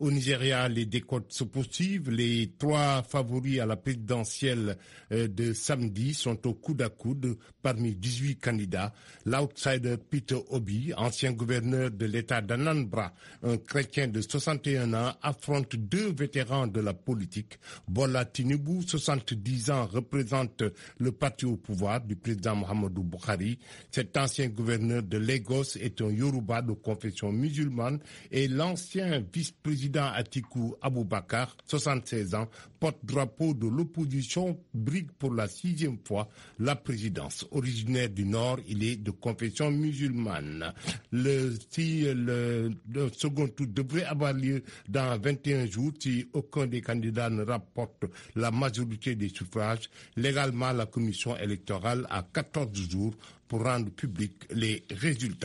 Au Nigeria, les décomptes se poursuivent. Les trois favoris à la présidentielle de samedi sont au coude à coude parmi 18 candidats. L'outsider Peter Obi, ancien gouverneur de l'État d'Anambra, un chrétien de 61 ans, affronte deux vétérans de la politique. Bola Tinubu, 70 ans, représente le parti au pouvoir du président Mohamedou Buhari. Cet ancien gouverneur de Lagos est un Yoruba de confession musulmane et l'ancien vice-président Atiku Abubakar, 76 ans, porte-drapeau de l'opposition, brigue pour la sixième fois la présidence. Originaire du Nord, il est de confession musulmane. Le, si le, le second tour devrait avoir lieu dans 21 jours, si aucun des candidats ne rapporte la majorité des suffrages, légalement la commission électorale a 14 jours pour rendre public les résultats.